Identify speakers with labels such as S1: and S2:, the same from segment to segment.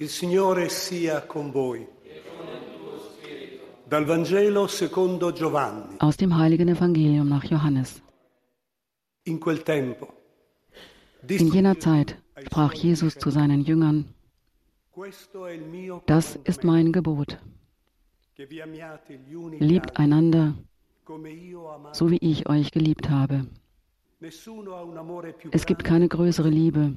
S1: Il Signore sia con voi. Dal Vangelo secondo Giovanni.
S2: Aus dem heiligen Evangelium nach Johannes.
S1: In quel tempo.
S2: In jener Zeit sprach Jesus zu seinen Jüngern, das ist mein Gebot. Liebt einander, so wie ich euch geliebt habe. Es gibt keine größere Liebe,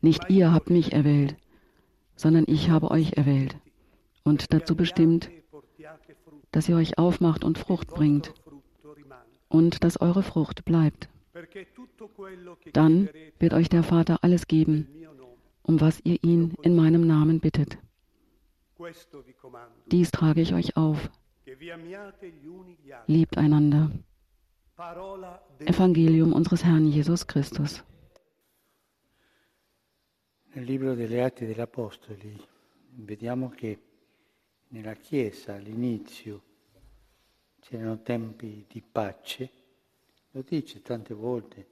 S2: Nicht ihr habt mich erwählt, sondern ich habe euch erwählt und dazu bestimmt, dass ihr euch aufmacht und Frucht bringt und dass eure Frucht bleibt. Dann wird euch der Vater alles geben, um was ihr ihn in meinem Namen bittet. Dies trage ich euch auf. Liebt einander. Evangelium unseres Herrn Jesus Christus.
S3: Nel libro delle Atti degli Apostoli vediamo che nella Chiesa all'inizio c'erano tempi di pace, lo dice tante volte,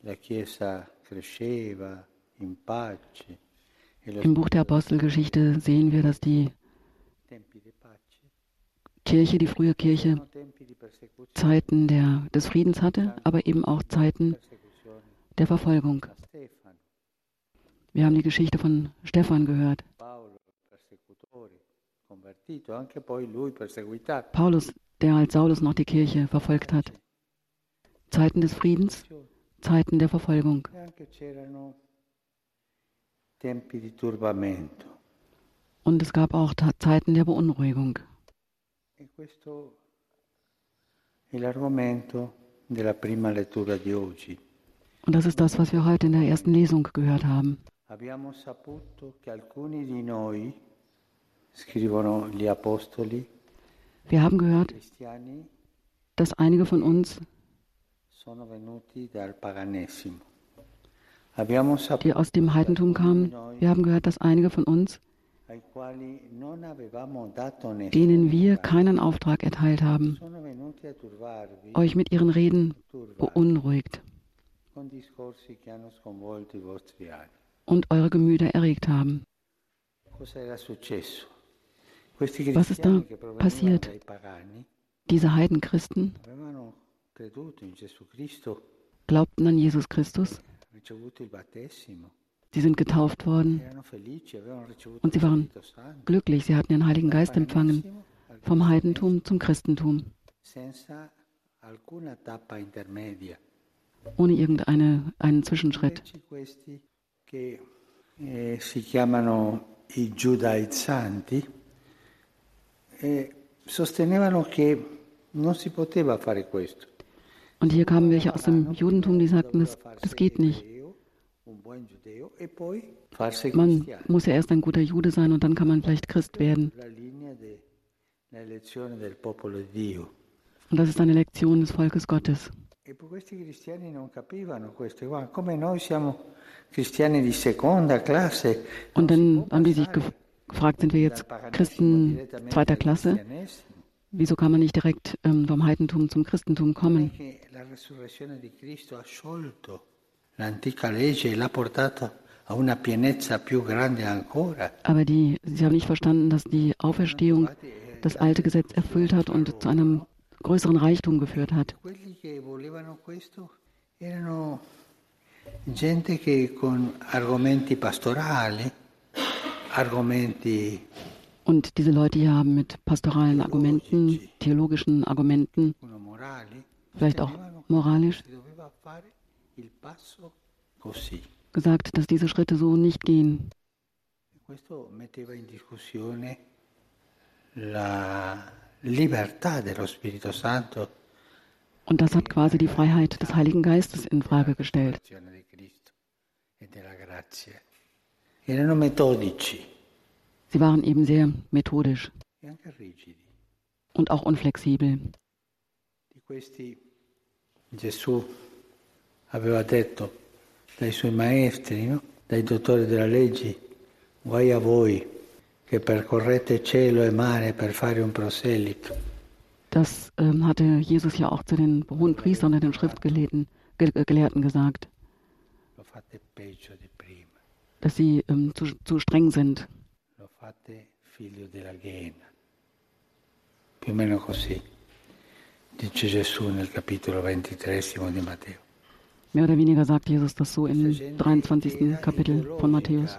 S3: la Chiesa cresceva in pace.
S2: Im Buch der Apostelgeschichte sehen wir, dass die Kirche, die frühe Kirche, Zeiten der, des Friedens hatte, aber eben auch Zeiten der Verfolgung. Wir haben die Geschichte von Stephan gehört. Paulus, der als Saulus noch die Kirche verfolgt hat. Zeiten des Friedens, Zeiten der Verfolgung. Und es gab auch Zeiten der Beunruhigung. Und das ist das, was wir heute in der ersten Lesung gehört haben.
S3: Abbiamo saputo che alcuni di noi, scrivono gli apostoli,
S2: wir haben gehört, dass einige von uns, die aus dem Heidentum kamen, wir haben gehört, dass einige von uns, denen wir keinen Auftrag erteilt haben, euch mit ihren Reden beunruhigt und eure Gemüter erregt haben. Was ist da passiert? Diese Heidenchristen glaubten an Jesus Christus. Sie sind getauft worden und sie waren glücklich. Sie hatten den Heiligen Geist empfangen vom Heidentum zum Christentum. Ohne irgendeinen Zwischenschritt.
S3: Eh, e fare questo.
S2: Und hier kamen welche aus dem Judentum, die sagten, das, das geht nicht. Man muss ja erst ein guter Jude sein und dann kann man vielleicht Christ werden. Und das ist eine Lektion des Volkes Gottes.
S3: E.
S2: Und dann haben die sich gefragt, sind wir jetzt Christen zweiter Klasse? Wieso kann man nicht direkt ähm, vom Heidentum zum Christentum kommen? Aber die, sie haben nicht verstanden, dass die Auferstehung das alte Gesetz erfüllt hat und zu einem größeren Reichtum geführt hat.
S3: Gente che con argomenti pastorali, argomenti
S2: und diese Leute hier haben mit pastoralen Argumenten, theologischen. Argumenten, vielleicht auch moralisch, gesagt, dass diese Schritte so nicht gehen.
S3: Santo.
S2: Und das hat quasi die Freiheit des Heiligen Geistes in Frage gestellt.
S3: e
S2: Sie waren eben sehr methodisch
S3: e
S2: und auch unflexibel.
S3: Gesù aveva detto dai suoi maestri, no? dai dottori della legge, guai a voi che percorrete cielo e mare per fare un proselito.
S2: Das ähm, hatte Jesus ja auch zu den hohen Priestern und den Schriftgelehrten Ge Gelehrten gesagt, dass sie ähm, zu, zu streng sind.
S3: lo fate figlio della Ghiena. Più o meno così, dice Gesù nel capitolo 23 di Matteo.
S2: Mehr oder weniger sagt Jesus das so im
S3: Questa gente
S2: 23.
S3: era
S2: Kapitel von Matthäus.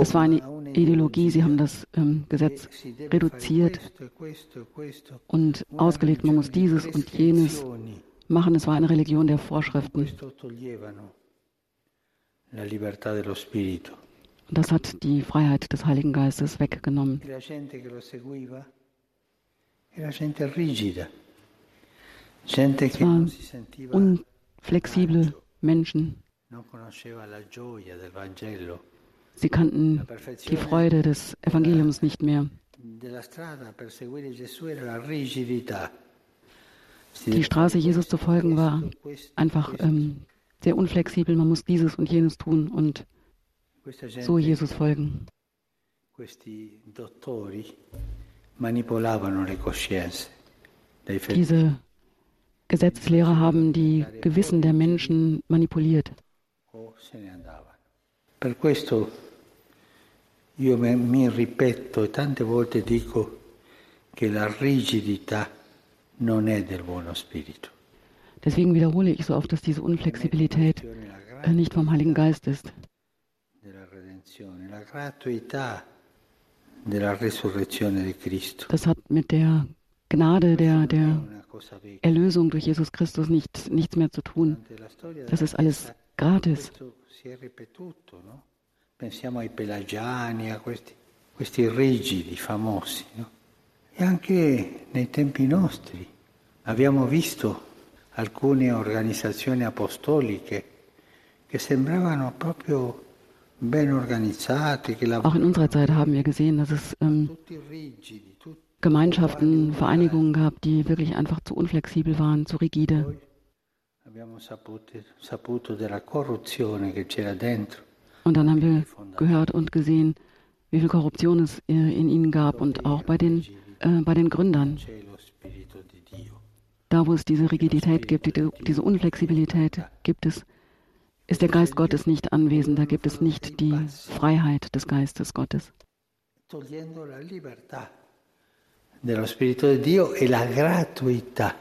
S2: Das war eine Ideologie, sie haben das ähm, Gesetz reduziert und ausgelegt, man muss dieses und jenes machen. Es war eine Religion der Vorschriften. Und das hat die Freiheit des Heiligen Geistes weggenommen.
S3: E la gente che lo seguiva era gente rigida, gente che
S2: war
S3: non si sentiva,
S2: Unflexible Menschen. Sie kannten die Freude des Evangeliums nicht mehr. Die Straße Jesus zu folgen war einfach ähm, sehr unflexibel. Man muss dieses und jenes tun und so Jesus folgen. Diese Gesetzeslehrer haben die Gewissen der Menschen manipuliert.
S3: ne andavano. Per questo io me- mi ripeto e tante volte dico che la rigidità non è del buono spirito.
S2: Deswegen wiederhole ich so oft, dass diese Unflexibilität nicht vom Heiligen Geist ist. Das hat mit der Gnade der, der. Erlösung durch Jesus Christus nicht, nichts mehr zu tun.
S3: La
S2: Das
S3: della
S2: ist alles gratis.
S3: Pensiamo ai pelagiani, a questi, questi rigidi famosi, no? E anche nei tempi nostri abbiamo visto alcune organizzazioni apostoliche che sembravano proprio
S2: Auch in unserer Zeit haben wir gesehen, dass es ähm, Gemeinschaften, Vereinigungen gab, die wirklich einfach zu unflexibel waren, zu rigide. Und dann haben wir gehört und gesehen, wie viel Korruption es äh, in ihnen gab und auch bei den, äh, bei den Gründern. Da, wo es diese Rigidität gibt, die, diese Unflexibilität gibt es, ist der Geist Gottes nicht anwesend. Da gibt es nicht die Freiheit des Geistes Gottes.
S3: togliendo la libertà dello Spirito di Dio e la gratuità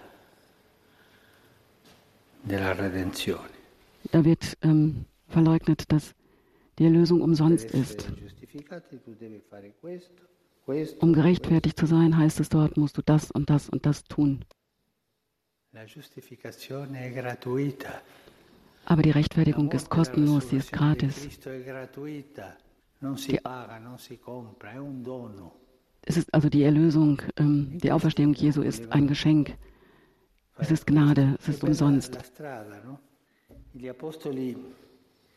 S3: della redenzione.
S2: Da wird ähm, verleugnet, dass die Erlösung umsonst ist. Um gerechtfertigt zu sein, heißt es dort, musst du das und das und das tun.
S3: La giustificazione è gratuita.
S2: Aber die Rechtfertigung ist kostenlos, sie ist gratis. Die-. Es ist also die Erlösung, ähm, die Auferstehung Jesu ist ein Geschenk. Es ist Gnade, es ist umsonst.
S3: La strada, no? Gli apostoli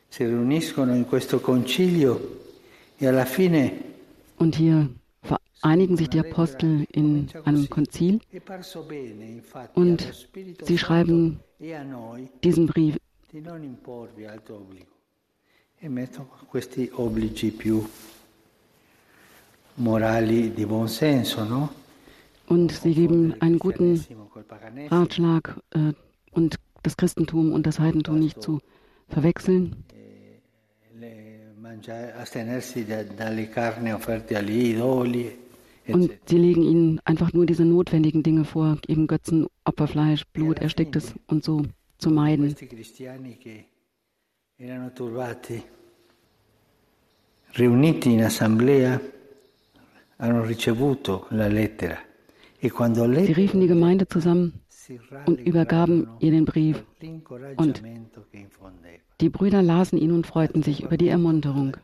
S3: si riuniscono in questo concilio e alla fine
S2: Und hier vereinigen sich die Apostel in einem Konzil und sie schreiben
S3: e
S2: diesen Brief
S3: di non imporvi altro obbligo. E metto questi obblighi più morali di buon senso, no?
S2: und sie geben einen guten. Ratschlag äh, und das Christentum und das Heidentum nicht zu verwechseln.
S3: idoli,
S2: Und sie legen ihnen einfach nur diese notwendigen Dinge vor, eben Götzen, Opferfleisch, Blut, ersticktes und so zu meiden.
S3: Questi cristiani che erano turbati, riuniti in assemblea, hanno ricevuto la lettera e
S2: Sie riefen die Gemeinde zusammen und übergaben ihr den Brief.
S3: infondeva.
S2: Die Brüder lasen ihn und freuten sich über die Ermunterung,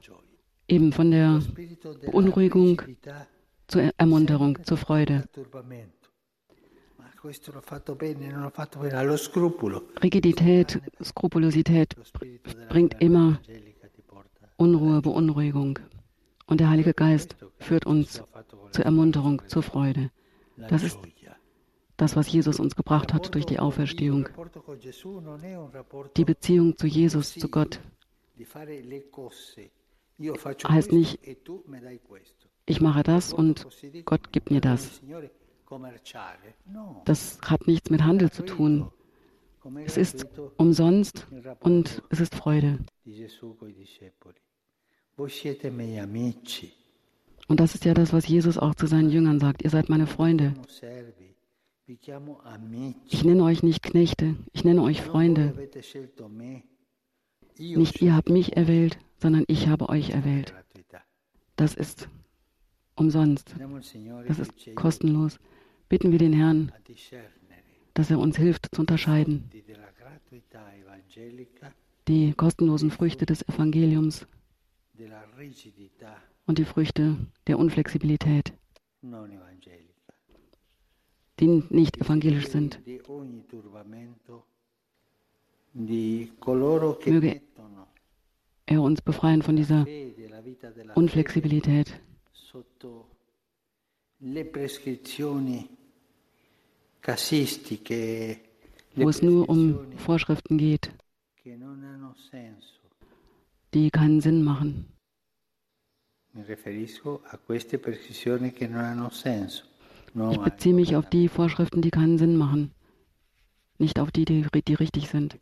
S2: eben von der Beunruhigung zur Ermunterung, zur Freude.
S3: Rigidität, Skrupulosität bringt immer. Unruhe, Beunruhigung. Und der Heilige Geist führt uns zur Ermunterung, zur Freude. Das ist das, was Jesus uns gebracht hat durch die Auferstehung. Die Beziehung zu Jesus, zu Gott. Heißt nicht,
S2: e.
S3: Ich mache das und Gott gibt mir das. Das hat nichts mit Handel zu tun. Es ist umsonst und es ist Freude. Und das ist ja das, was Jesus auch zu seinen Jüngern sagt. Ihr seid meine Freunde. Ich nenne euch nicht Knechte, ich nenne euch Freunde. Nicht ihr habt mich erwählt, sondern ich habe euch erwählt. Das ist umsonst. Das
S2: che
S3: ist kostenlos. Bitten wir den Herrn, dass er uns hilft zu unterscheiden. Die kostenlosen Früchte des Evangeliums und die Früchte der Unflexibilität, die nicht evangelisch sind. Möge er uns befreien von dieser Unflexibilität, wo es nur um Vorschriften geht, die keinen Sinn machen. Ich beziehe mich auf die. Vorschriften, die keinen Sinn machen, nicht auf die, die, die richtig sind.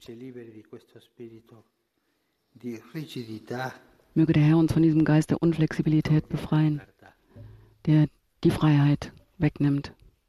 S3: Möge der Herr uns von diesem Geist der Unflexibilität befreien, der die Freiheit wegnimmt.